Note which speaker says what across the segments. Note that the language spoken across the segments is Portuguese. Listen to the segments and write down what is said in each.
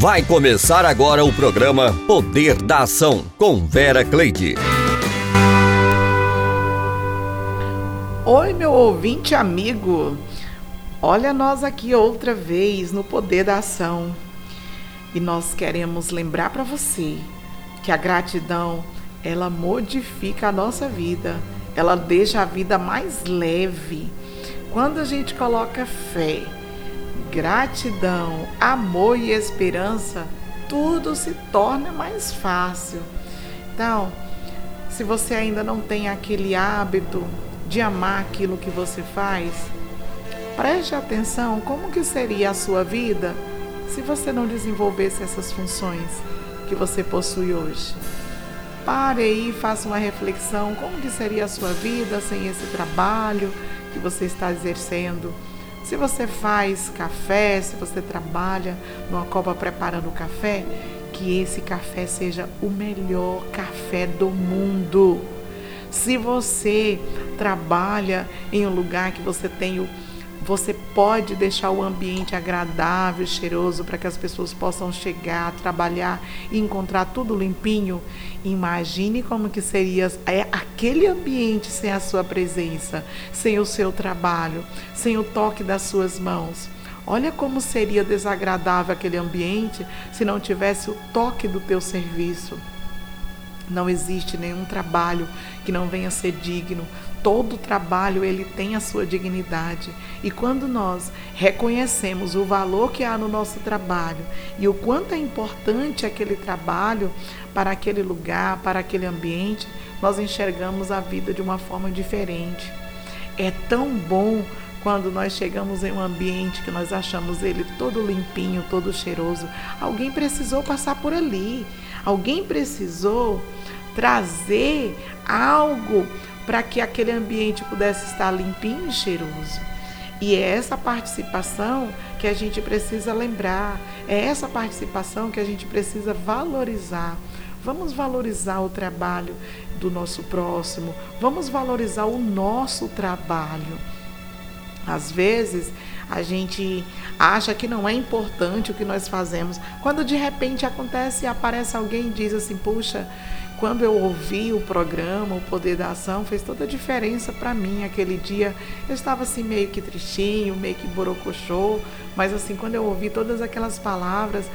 Speaker 1: Vai começar agora o programa Poder da Ação com Vera Cleide.
Speaker 2: Oi, meu ouvinte amigo. Olha nós aqui outra vez no Poder da Ação. E nós queremos lembrar para você que a gratidão, ela modifica a nossa vida. Ela deixa a vida mais leve. Quando a gente coloca fé, gratidão, amor e esperança, tudo se torna mais fácil. Então, se você ainda não tem aquele hábito de amar aquilo que você faz, preste atenção como que seria a sua vida se você não desenvolvesse essas funções que você possui hoje. Pare aí faça uma reflexão como que seria a sua vida sem esse trabalho que você está exercendo se você faz café, se você trabalha numa copa preparando café, que esse café seja o melhor café do mundo. Se você trabalha em um lugar que você tem o você pode deixar o ambiente agradável, cheiroso, para que as pessoas possam chegar, trabalhar e encontrar tudo limpinho. Imagine como que seria é, aquele ambiente sem a sua presença, sem o seu trabalho, sem o toque das suas mãos. Olha como seria desagradável aquele ambiente se não tivesse o toque do teu serviço. Não existe nenhum trabalho que não venha ser digno. Todo trabalho ele tem a sua dignidade. E quando nós reconhecemos o valor que há no nosso trabalho e o quanto é importante aquele trabalho para aquele lugar, para aquele ambiente, nós enxergamos a vida de uma forma diferente. É tão bom quando nós chegamos em um ambiente que nós achamos ele todo limpinho, todo cheiroso. Alguém precisou passar por ali. Alguém precisou trazer algo para que aquele ambiente pudesse estar limpinho e cheiroso. E é essa participação que a gente precisa lembrar, é essa participação que a gente precisa valorizar. Vamos valorizar o trabalho do nosso próximo, vamos valorizar o nosso trabalho. Às vezes, a gente acha que não é importante o que nós fazemos, quando de repente acontece e aparece alguém e diz assim: Puxa, quando eu ouvi o programa, o Poder da Ação, fez toda a diferença para mim. Aquele dia eu estava assim meio que tristinho, meio que borocochô, mas assim, quando eu ouvi todas aquelas palavras,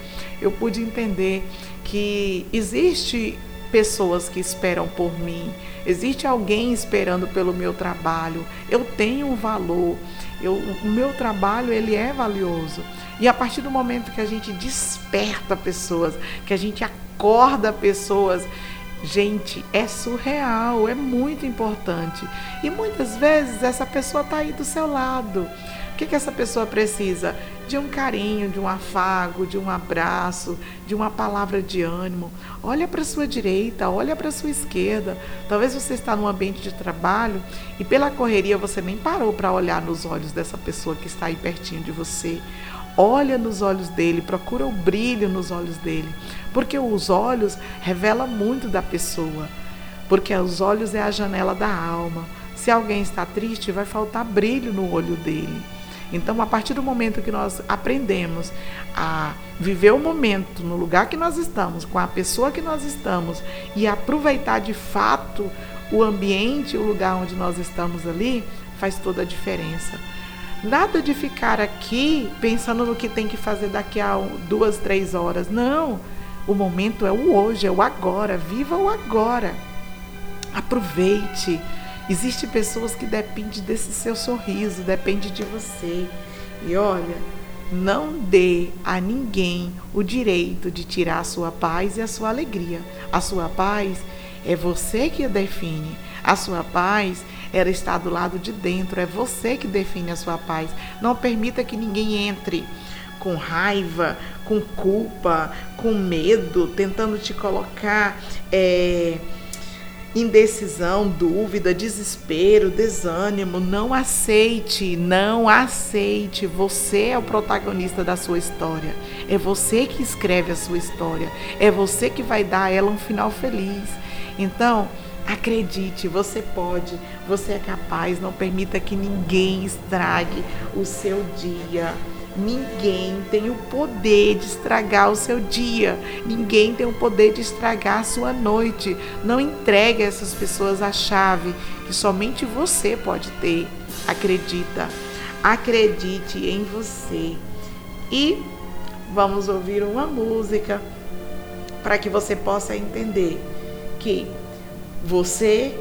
Speaker 2: eu pude entender que existe pessoas que esperam por mim, existe alguém esperando pelo meu trabalho. Eu tenho um valor. Eu, o meu trabalho ele é valioso. E a partir do momento que a gente desperta pessoas, que a gente acorda pessoas, Gente, é surreal, é muito importante. E muitas vezes essa pessoa está aí do seu lado. O que, que essa pessoa precisa? De um carinho, de um afago, de um abraço, de uma palavra de ânimo. Olha para a sua direita, olha para a sua esquerda. Talvez você está num ambiente de trabalho e pela correria você nem parou para olhar nos olhos dessa pessoa que está aí pertinho de você. Olha nos olhos dele, procura o brilho nos olhos dele, porque os olhos revelam muito da pessoa, porque os olhos é a janela da alma. Se alguém está triste, vai faltar brilho no olho dele. Então, a partir do momento que nós aprendemos a viver o momento no lugar que nós estamos, com a pessoa que nós estamos e aproveitar de fato o ambiente, o lugar onde nós estamos ali, faz toda a diferença. Nada de ficar aqui pensando no que tem que fazer daqui a duas, três horas. Não. O momento é o hoje, é o agora. Viva o agora. Aproveite. Existem pessoas que dependem desse seu sorriso, depende de você. E olha, não dê a ninguém o direito de tirar a sua paz e a sua alegria. A sua paz é você que a define. A sua paz ela está do lado de dentro, é você que define a sua paz. Não permita que ninguém entre com raiva, com culpa, com medo, tentando te colocar é, indecisão, dúvida, desespero, desânimo. Não aceite, não aceite. Você é o protagonista da sua história. É você que escreve a sua história. É você que vai dar a ela um final feliz. Então, Acredite, você pode, você é capaz, não permita que ninguém estrague o seu dia. Ninguém tem o poder de estragar o seu dia. Ninguém tem o poder de estragar a sua noite. Não entregue a essas pessoas a chave que somente você pode ter. Acredita. Acredite em você. E vamos ouvir uma música para que você possa entender que você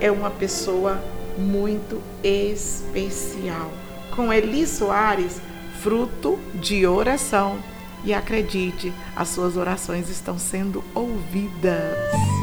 Speaker 2: é uma pessoa muito especial. Com Eli Soares, fruto de oração. E acredite, as suas orações estão sendo ouvidas.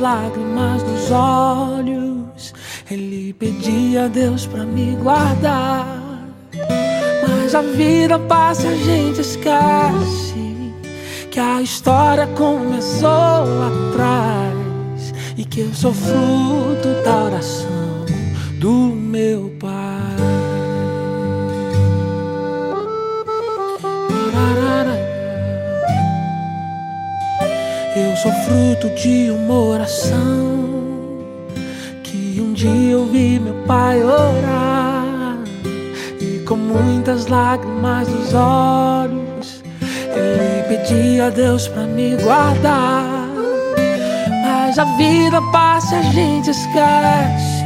Speaker 3: Lágrimas nos olhos ele pedia a Deus para me guardar. Mas a vida passa, a gente esquece que a história começou lá atrás e que eu sou fruto da oração do meu pai. Sou fruto de uma oração que um dia eu vi meu pai orar e com muitas lágrimas nos olhos ele pedia a Deus para me guardar. Mas a vida passa, a gente esquece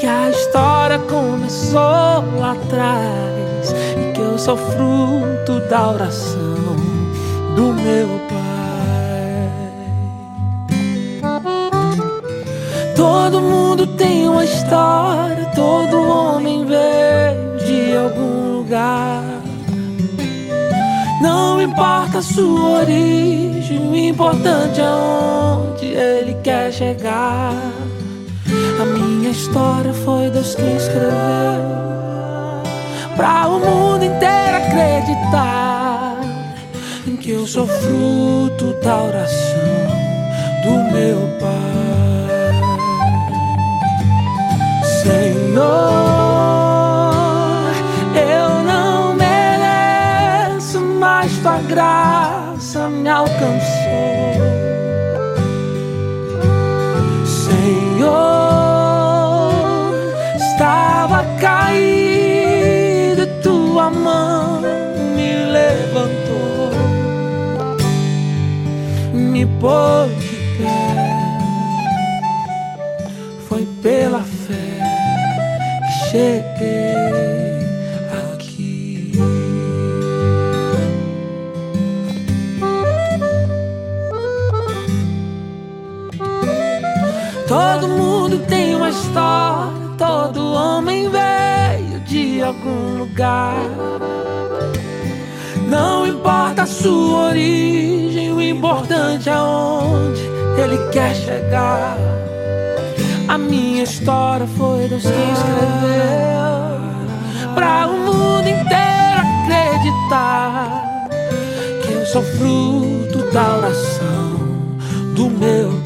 Speaker 3: que a história começou lá atrás e que eu sou fruto da oração do meu pai. Todo mundo tem uma história, todo homem veio de algum lugar. Não importa a sua origem, o importante é onde ele quer chegar. A minha história foi Deus quem escreveu Pra o mundo inteiro acreditar Em que eu sou fruto da oração do meu Pai Senhor, eu não mereço Mas tua graça me alcançou. Senhor, estava caído, tua mão me levantou, me pôs uma história, todo homem veio de algum lugar. Não importa a sua origem, o importante é onde ele quer chegar. A minha história foi Deus quem escreveu Pra o mundo inteiro acreditar Que eu sou fruto da oração do meu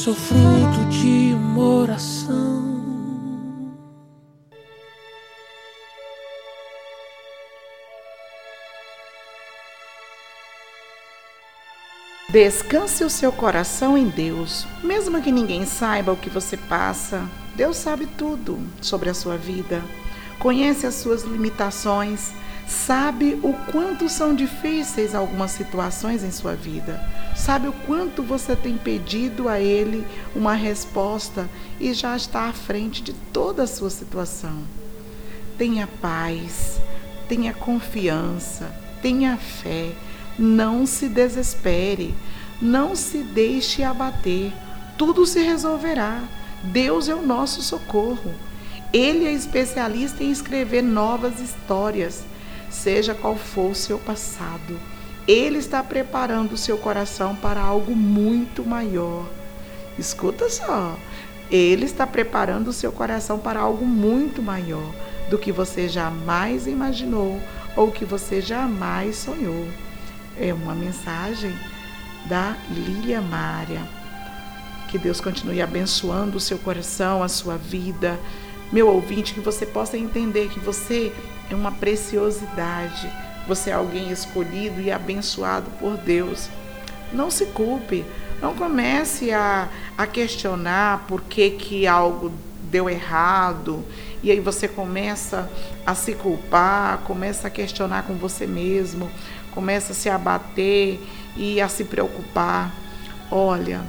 Speaker 3: sou fruto de uma oração.
Speaker 2: Descanse o seu coração em Deus, mesmo que ninguém saiba o que você passa. Deus sabe tudo sobre a sua vida, conhece as suas limitações, sabe o quanto são difíceis algumas situações em sua vida, sabe o quanto você tem pedido a Ele uma resposta e já está à frente de toda a sua situação. Tenha paz, tenha confiança, tenha fé não se desespere, não se deixe abater, tudo se resolverá. Deus é o nosso socorro. Ele é especialista em escrever novas histórias, seja qual for o seu passado. Ele está preparando o seu coração para algo muito maior. Escuta só. Ele está preparando o seu coração para algo muito maior do que você jamais imaginou ou que você jamais sonhou é uma mensagem da Lília Mária. Que Deus continue abençoando o seu coração, a sua vida. Meu ouvinte, que você possa entender que você é uma preciosidade. Você é alguém escolhido e abençoado por Deus. Não se culpe, não comece a, a questionar por que, que algo deu errado. E aí você começa a se culpar, começa a questionar com você mesmo começa a se abater e a se preocupar. Olha,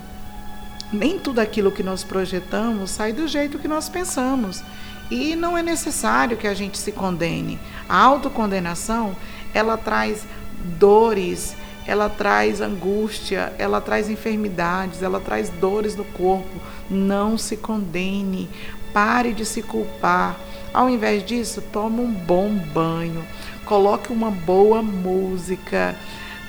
Speaker 2: nem tudo aquilo que nós projetamos sai do jeito que nós pensamos. E não é necessário que a gente se condene. A autocondenação, ela traz dores, ela traz angústia, ela traz enfermidades, ela traz dores no corpo. Não se condene, pare de se culpar. Ao invés disso, tome um bom banho coloque uma boa música,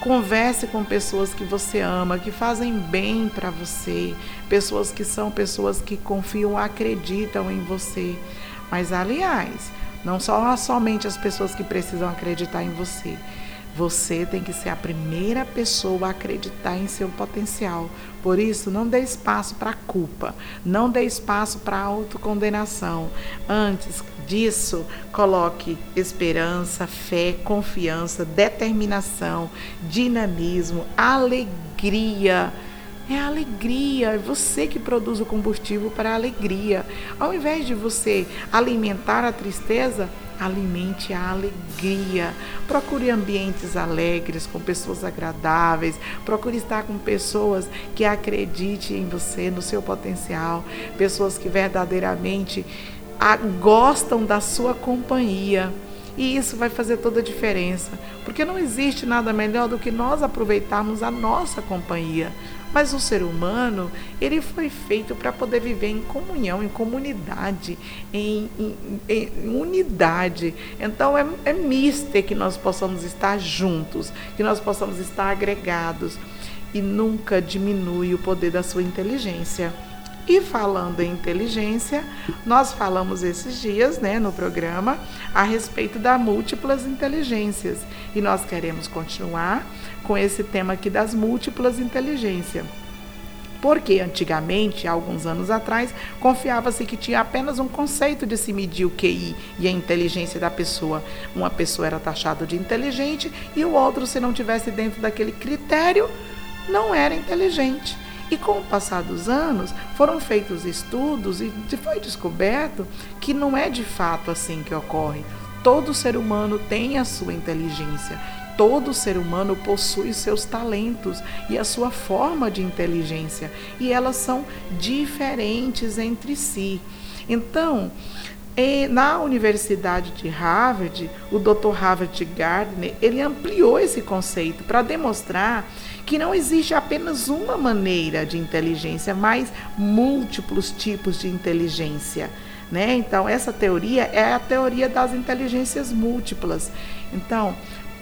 Speaker 2: converse com pessoas que você ama, que fazem bem para você, pessoas que são pessoas que confiam, acreditam em você. Mas aliás, não só somente as pessoas que precisam acreditar em você. Você tem que ser a primeira pessoa a acreditar em seu potencial. Por isso, não dê espaço para culpa, não dê espaço para autocondenação. Antes disso, coloque esperança, fé, confiança, determinação, dinamismo, alegria. É a alegria, é você que produz o combustível para a alegria. Ao invés de você alimentar a tristeza, alimente a alegria. Procure ambientes alegres, com pessoas agradáveis. Procure estar com pessoas que acreditem em você, no seu potencial. Pessoas que verdadeiramente gostam da sua companhia. E isso vai fazer toda a diferença, porque não existe nada melhor do que nós aproveitarmos a nossa companhia. Mas o ser humano, ele foi feito para poder viver em comunhão, em comunidade, em, em, em unidade. Então é, é mister que nós possamos estar juntos, que nós possamos estar agregados. E nunca diminui o poder da sua inteligência. E falando em inteligência, nós falamos esses dias, né, no programa, a respeito das múltiplas inteligências. E nós queremos continuar com esse tema aqui das múltiplas inteligências. Porque antigamente, alguns anos atrás, confiava-se que tinha apenas um conceito de se medir o QI e a inteligência da pessoa. Uma pessoa era taxada de inteligente e o outro, se não tivesse dentro daquele critério, não era inteligente. E com o passar dos anos, foram feitos estudos e foi descoberto que não é de fato assim que ocorre. Todo ser humano tem a sua inteligência, todo ser humano possui seus talentos e a sua forma de inteligência, e elas são diferentes entre si. Então, na Universidade de Harvard, o Dr. Harvard Gardner, ele ampliou esse conceito para demonstrar que não existe apenas uma maneira de inteligência, mas múltiplos tipos de inteligência. Né? Então, essa teoria é a teoria das inteligências múltiplas. Então,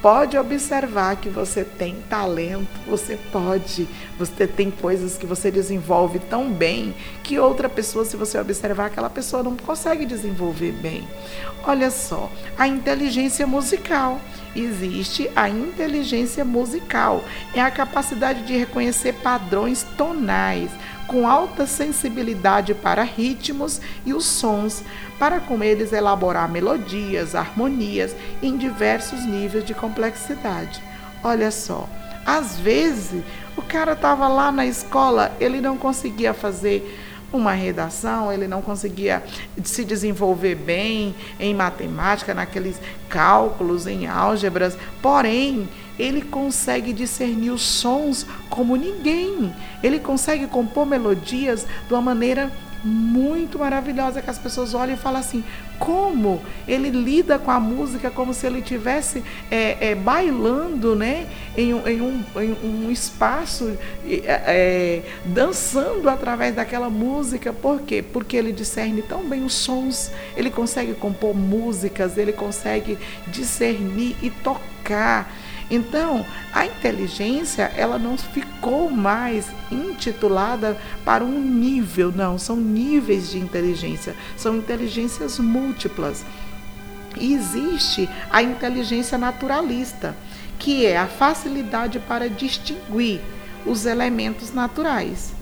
Speaker 2: pode observar que você tem talento, você pode, você tem coisas que você desenvolve tão bem que outra pessoa, se você observar, aquela pessoa não consegue desenvolver bem. Olha só, a inteligência musical existe a inteligência musical. É a capacidade de reconhecer padrões tonais, com alta sensibilidade para ritmos e os sons, para com eles elaborar melodias, harmonias em diversos níveis de complexidade. Olha só, às vezes o cara estava lá na escola, ele não conseguia fazer uma redação, ele não conseguia se desenvolver bem em matemática, naqueles cálculos, em álgebras, porém, ele consegue discernir os sons como ninguém. Ele consegue compor melodias de uma maneira muito maravilhosa que as pessoas olham e falam assim: como ele lida com a música como se ele estivesse é, é, bailando né, em, em, um, em um espaço, é, é, dançando através daquela música. Por quê? Porque ele discerne tão bem os sons, ele consegue compor músicas, ele consegue discernir e tocar. Então, a inteligência, ela não ficou mais intitulada para um nível, não, são níveis de inteligência, são inteligências múltiplas. E existe a inteligência naturalista, que é a facilidade para distinguir os elementos naturais.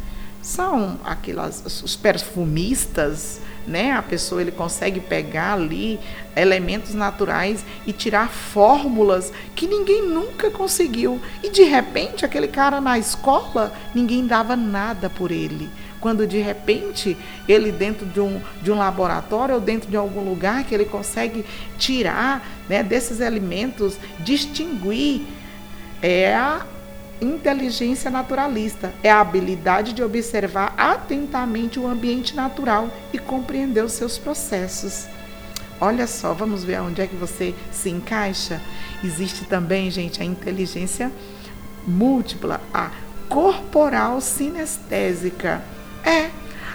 Speaker 2: São aquelas os perfumistas, né? A pessoa ele consegue pegar ali elementos naturais e tirar fórmulas que ninguém nunca conseguiu. E de repente aquele cara na escola, ninguém dava nada por ele. Quando de repente ele dentro de um, de um laboratório ou dentro de algum lugar que ele consegue tirar né, desses elementos, distinguir é a inteligência naturalista é a habilidade de observar atentamente o ambiente natural e compreender os seus processos. Olha só, vamos ver onde é que você se encaixa. Existe também, gente, a inteligência múltipla, a corporal sinestésica. É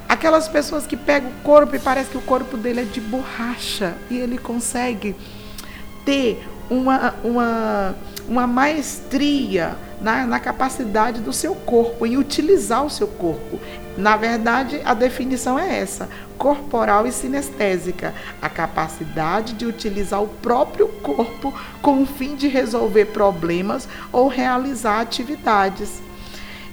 Speaker 2: aquelas pessoas que pegam o corpo e parece que o corpo dele é de borracha e ele consegue ter uma, uma, uma maestria na, na capacidade do seu corpo, em utilizar o seu corpo. Na verdade, a definição é essa: corporal e sinestésica, a capacidade de utilizar o próprio corpo com o fim de resolver problemas ou realizar atividades.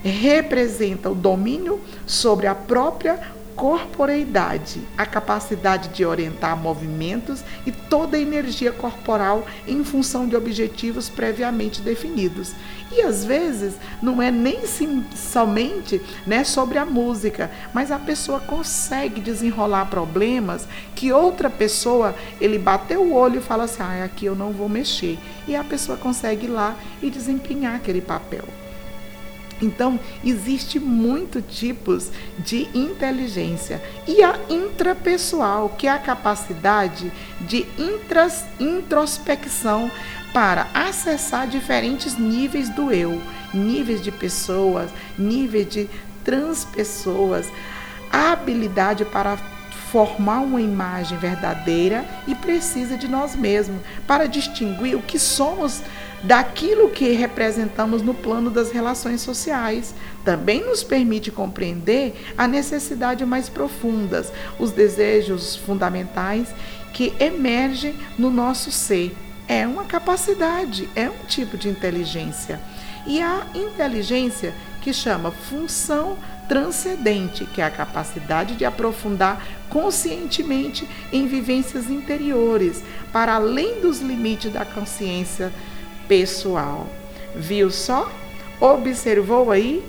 Speaker 2: Representa o domínio sobre a própria corporeidade, a capacidade de orientar movimentos e toda a energia corporal em função de objetivos previamente definidos. E às vezes não é nem sim, somente né, sobre a música, mas a pessoa consegue desenrolar problemas que outra pessoa, ele bateu o olho e fala assim: ah, aqui eu não vou mexer. E a pessoa consegue ir lá e desempenhar aquele papel. Então, existe muitos tipos de inteligência. E a intrapessoal, que é a capacidade de intras, introspecção para acessar diferentes níveis do eu, níveis de pessoas, níveis de transpessoas, a habilidade para formar uma imagem verdadeira e precisa de nós mesmos para distinguir o que somos daquilo que representamos no plano das relações sociais. Também nos permite compreender a necessidade mais profundas, os desejos fundamentais que emergem no nosso ser. É uma capacidade, é um tipo de inteligência. E a inteligência que chama função transcendente, que é a capacidade de aprofundar conscientemente em vivências interiores, para além dos limites da consciência pessoal. Viu só? Observou aí?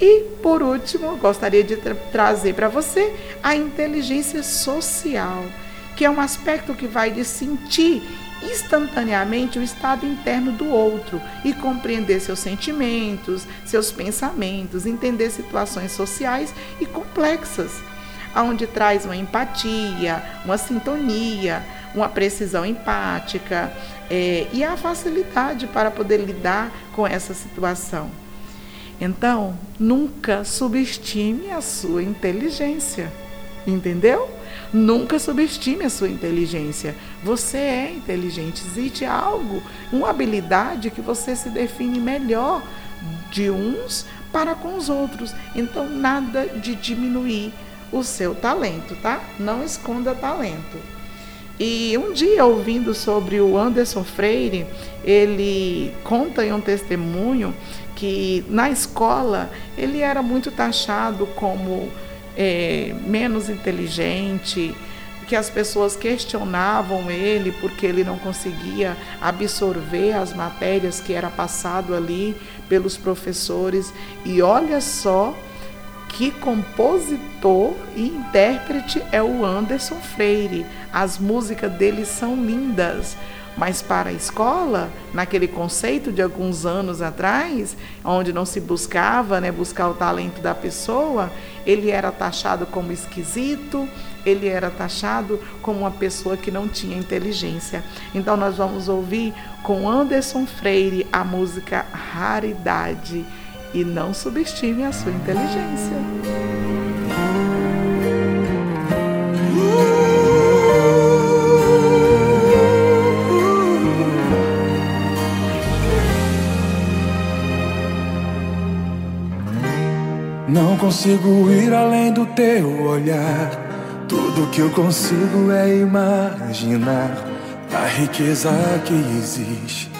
Speaker 2: E, por último, gostaria de tra trazer para você a inteligência social, que é um aspecto que vai de sentir instantaneamente o estado interno do outro e compreender seus sentimentos, seus pensamentos, entender situações sociais e complexas, aonde traz uma empatia, uma sintonia, uma precisão empática é, e a facilidade para poder lidar com essa situação. Então, nunca subestime a sua inteligência, entendeu? Nunca subestime a sua inteligência. Você é inteligente. Existe algo, uma habilidade que você se define melhor de uns para com os outros. Então, nada de diminuir o seu talento, tá? Não esconda talento. E um dia, ouvindo sobre o Anderson Freire, ele conta em um testemunho que na escola ele era muito taxado como é, menos inteligente, que as pessoas questionavam ele porque ele não conseguia absorver as matérias que era passado ali pelos professores. E olha só que compositor e intérprete é o Anderson Freire. As músicas dele são lindas. Mas para a escola, naquele conceito de alguns anos atrás, onde não se buscava né, buscar o talento da pessoa, ele era taxado como esquisito, ele era taxado como uma pessoa que não tinha inteligência. Então nós vamos ouvir com Anderson Freire a música Raridade e não subestime a sua inteligência.
Speaker 4: Não consigo ir além do teu olhar. Tudo que eu consigo é imaginar a riqueza que existe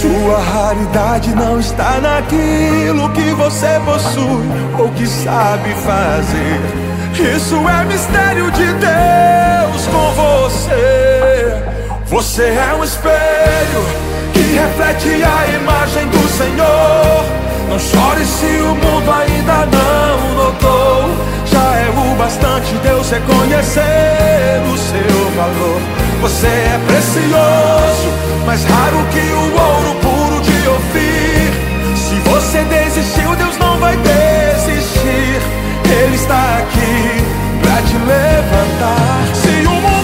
Speaker 4: Sua raridade não está naquilo que você possui ou que sabe fazer. Isso é mistério de Deus com você. Você é um espelho que reflete a imagem do Senhor. Não chore se o mundo ainda não notou. Já é o bastante Deus reconhecer o seu valor. Você é precioso, mais raro que o ouro puro de Ofir. Se você desistiu, Deus não vai desistir. Ele está aqui pra te levantar. Se o mundo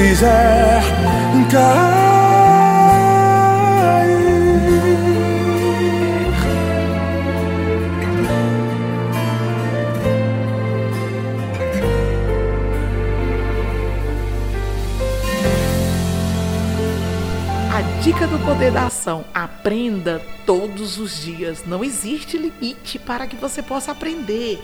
Speaker 5: fizer cair.
Speaker 2: Dica do poder da ação: aprenda todos os dias. Não existe limite para que você possa aprender.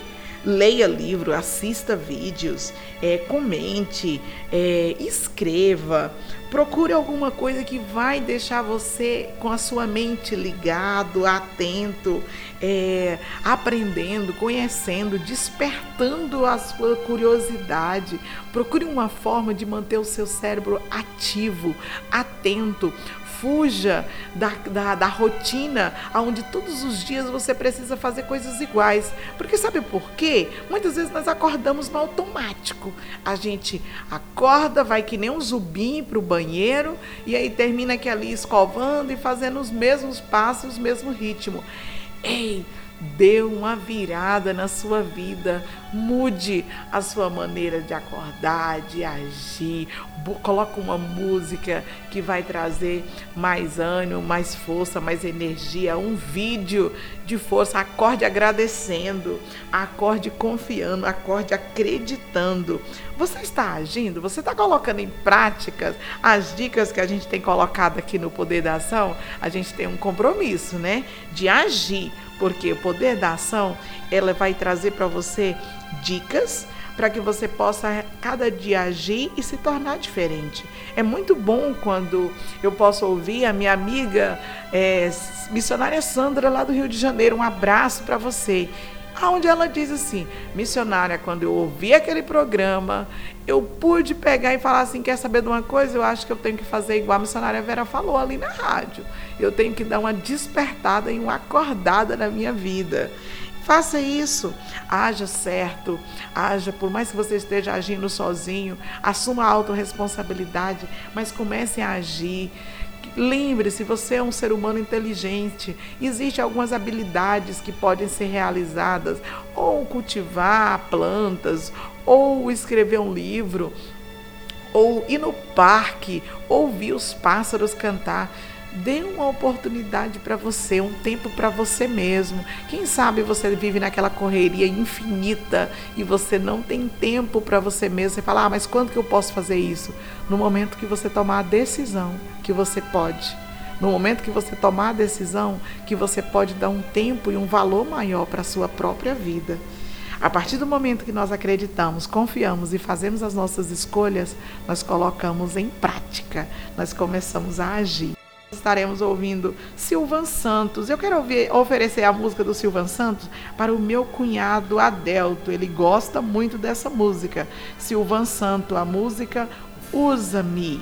Speaker 2: Leia livro, assista vídeos, é, comente, é, escreva, procure alguma coisa que vai deixar você com a sua mente ligado, atento, é, aprendendo, conhecendo, despertando a sua curiosidade. Procure uma forma de manter o seu cérebro ativo, atento, fuja da, da, da rotina onde todos os dias você precisa fazer coisas iguais. Porque sabe por quê? Muitas vezes nós acordamos no automático. A gente acorda, vai que nem um zubim para o banheiro e aí termina aqui ali escovando e fazendo os mesmos passos, o mesmo ritmo. Ei, dê uma virada na sua vida, mude a sua maneira de acordar, de agir, coloque uma música que vai trazer mais ânimo, mais força, mais energia, um vídeo de força, acorde agradecendo, acorde confiando, acorde acreditando. Você está agindo? Você está colocando em prática as dicas que a gente tem colocado aqui no Poder da Ação? A gente tem um compromisso, né? De agir porque o poder da ação, ela vai trazer para você dicas para que você possa cada dia agir e se tornar diferente. É muito bom quando eu posso ouvir a minha amiga é, missionária Sandra lá do Rio de Janeiro. Um abraço para você onde ela diz assim: missionária, quando eu ouvi aquele programa, eu pude pegar e falar assim: quer saber de uma coisa? Eu acho que eu tenho que fazer igual a missionária Vera falou ali na rádio. Eu tenho que dar uma despertada e uma acordada na minha vida. Faça isso, haja certo, haja, por mais que você esteja agindo sozinho, assuma a autorresponsabilidade, mas comece a agir. Lembre-se, você é um ser humano inteligente. Existem algumas habilidades que podem ser realizadas, ou cultivar plantas, ou escrever um livro, ou ir no parque, ouvir os pássaros cantar. Dê uma oportunidade para você, um tempo para você mesmo. Quem sabe você vive naquela correria infinita e você não tem tempo para você mesmo. Você fala, ah, mas quando que eu posso fazer isso? No momento que você tomar a decisão que você pode. No momento que você tomar a decisão que você pode dar um tempo e um valor maior para a sua própria vida. A partir do momento que nós acreditamos, confiamos e fazemos as nossas escolhas, nós colocamos em prática, nós começamos a agir estaremos ouvindo Silvan Santos. Eu quero ouvir, oferecer a música do Silvan Santos para o meu cunhado Adelto. Ele gosta muito dessa música. Silvan Santos, a música Usa-me.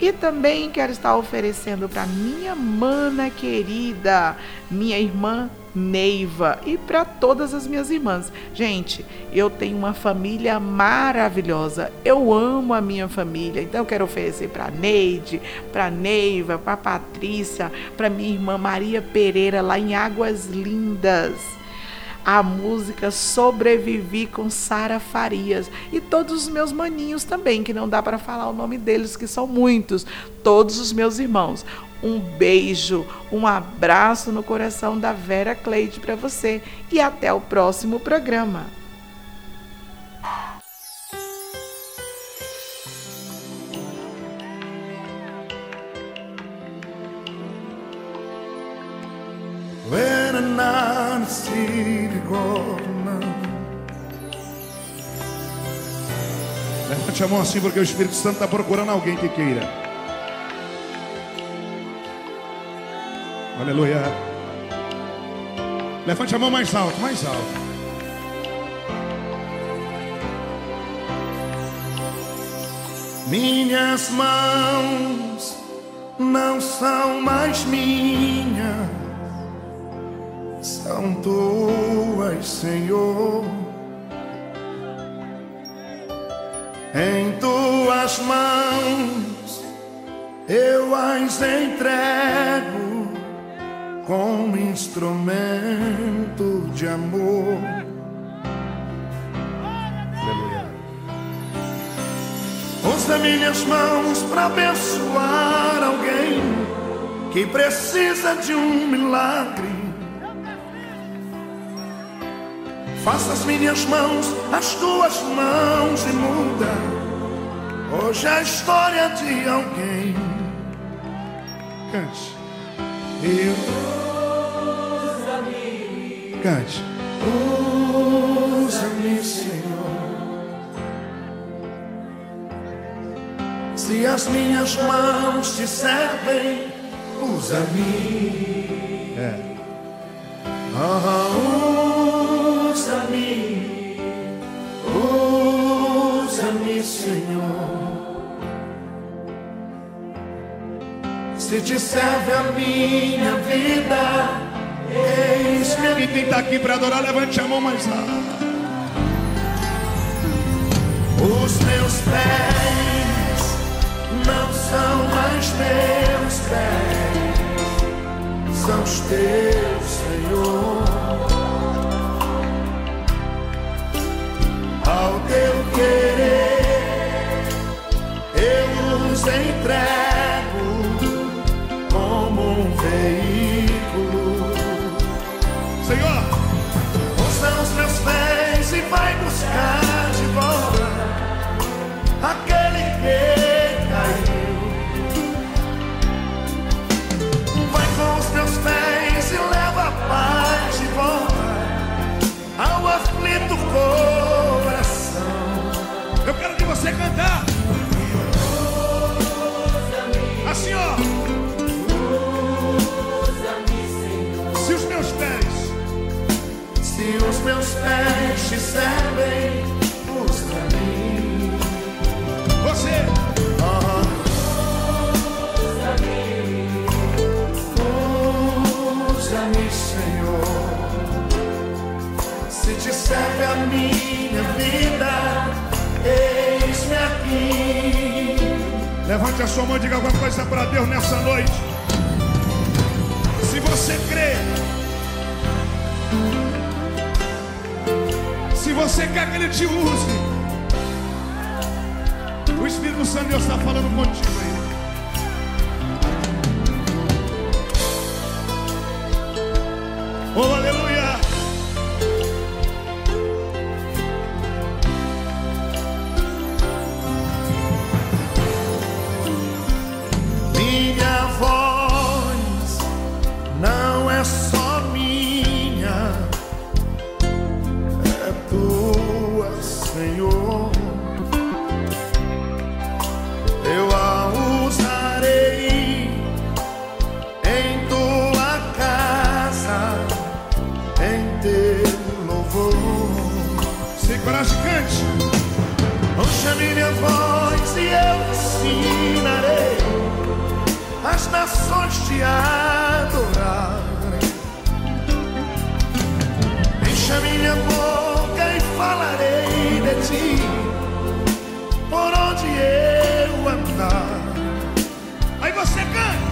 Speaker 2: E também quero estar oferecendo para minha mana querida, minha irmã Neiva e para todas as minhas irmãs. Gente, eu tenho uma família maravilhosa. Eu amo a minha família. Então eu quero oferecer para Neide, para Neiva, para Patrícia, para minha irmã Maria Pereira lá em Águas Lindas a música Sobrevivi com Sara Farias e todos os meus maninhos também, que não dá para falar o nome deles, que são muitos, todos os meus irmãos. Um beijo, um abraço no coração da Vera Cleide para você e até o próximo programa.
Speaker 5: Levante a mão assim porque o Espírito Santo está procurando alguém que queira. Aleluia. Levante a mão mais alto, mais alto. Minhas mãos não são mais minhas são tuas, Senhor. Em tuas mãos eu as entrego como instrumento de amor. Usa minhas mãos para abençoar alguém que precisa de um milagre. Faça as minhas mãos as tuas mãos e muda hoje a história de alguém. Cante. Eu. Cante. Usa-me, Senhor. Se as minhas mãos te servem, usa-me. É. Ah, usa-me. Usa-me, Senhor. Se te serve a minha vida, eis-me. Quem está aqui para adorar, levante a mão mais alto. Os meus pés não são mais meus pés, são os teus, Senhor. Ao teu querer, eu os entrego de volta aquele que caiu. Vai com os meus pés e leva a paz de volta ao aflito coração. Eu quero que você cantar. Assim, ó. Se os meus pés, se os meus pés te servem, usa-me. Você, usa-me, Senhor. Se te serve a minha vida, eis-me aqui. Levante a sua mão e diga alguma coisa para Deus nessa noite. Se você crê, se você quer que Ele te use, o Espírito Santo de Deus está falando contigo aí. As nações te adorarem. Encha minha boca e falarei de ti, por onde eu andar. Aí você canta.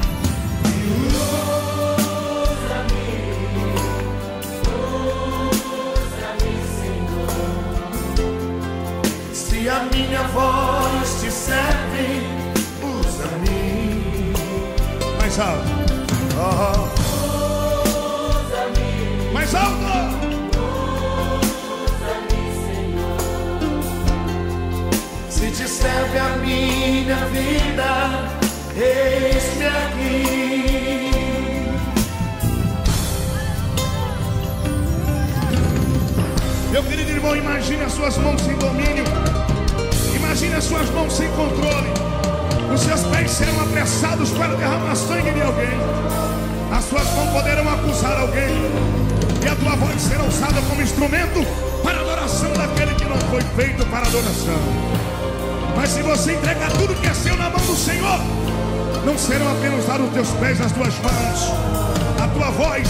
Speaker 5: Se a minha voz te Mais alto. Mais alto. Se te serve a minha vida, eis-me aqui. Meu querido irmão, imagine as suas mãos sem domínio. Imagine as suas mãos sem controle. Os seus pés serão apressados para derramar sangue de alguém. As suas mãos poderão acusar alguém. E a tua voz será usada como instrumento para a adoração daquele que não foi feito para adoração. Mas se você entregar tudo que é seu na mão do Senhor, não serão apenas usados os teus pés, as tuas mãos. A tua voz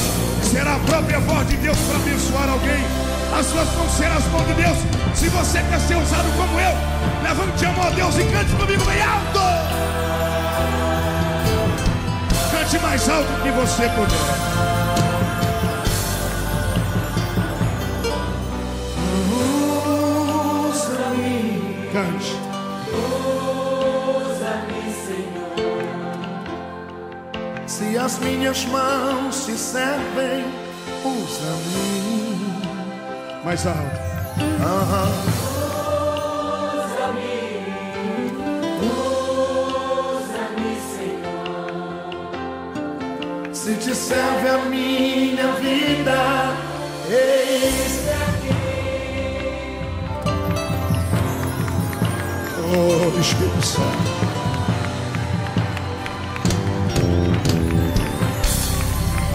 Speaker 5: será a própria voz de Deus para abençoar alguém as suas mãos serão as mãos de Deus. Se você quer ser usado como eu, levante a mão a Deus e cante comigo bem alto. Cante mais alto que você puder. Cante.
Speaker 3: Se as minhas mãos se servem, usa-me. Mais alto. Aham. Se te serve a minha vida, eis aqui. Oh, Espírito Santo.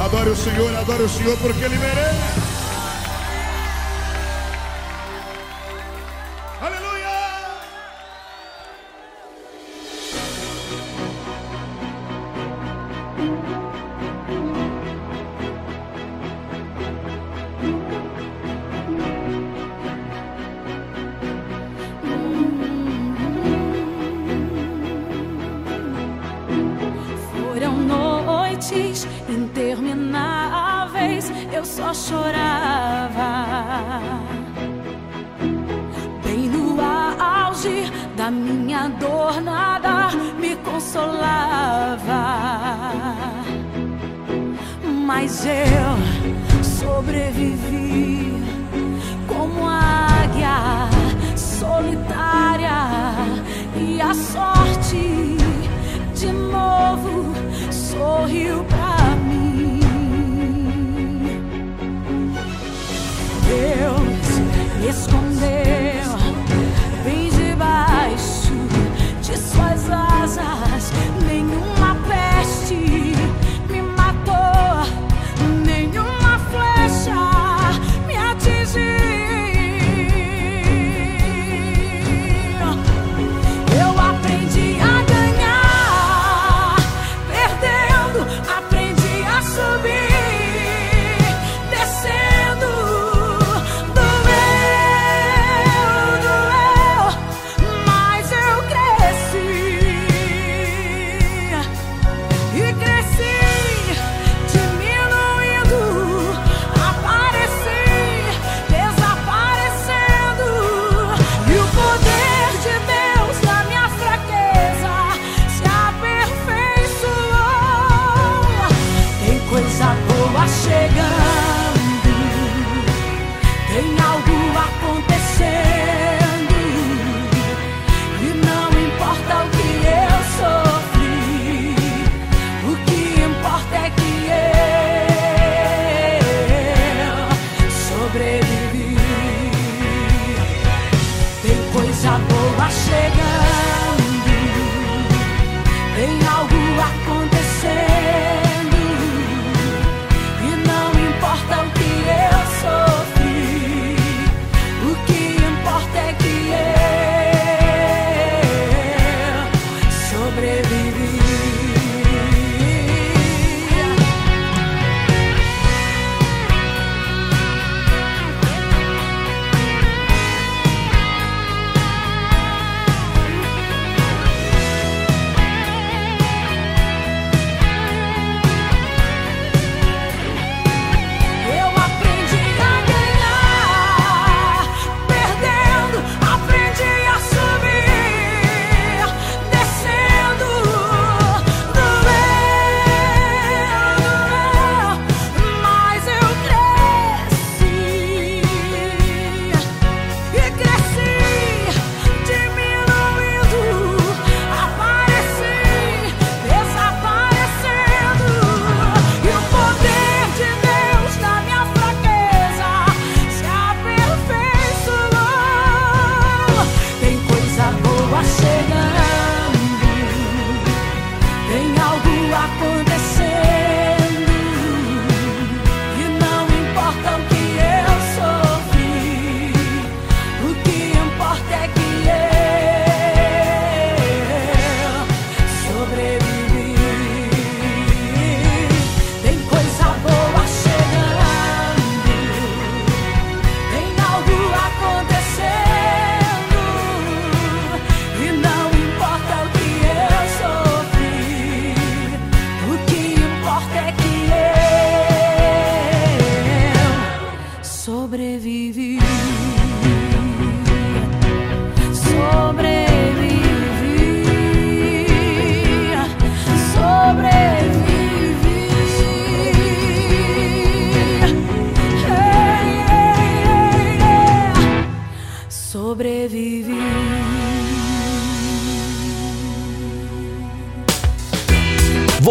Speaker 3: Adore o Senhor, adore o Senhor porque Ele merece.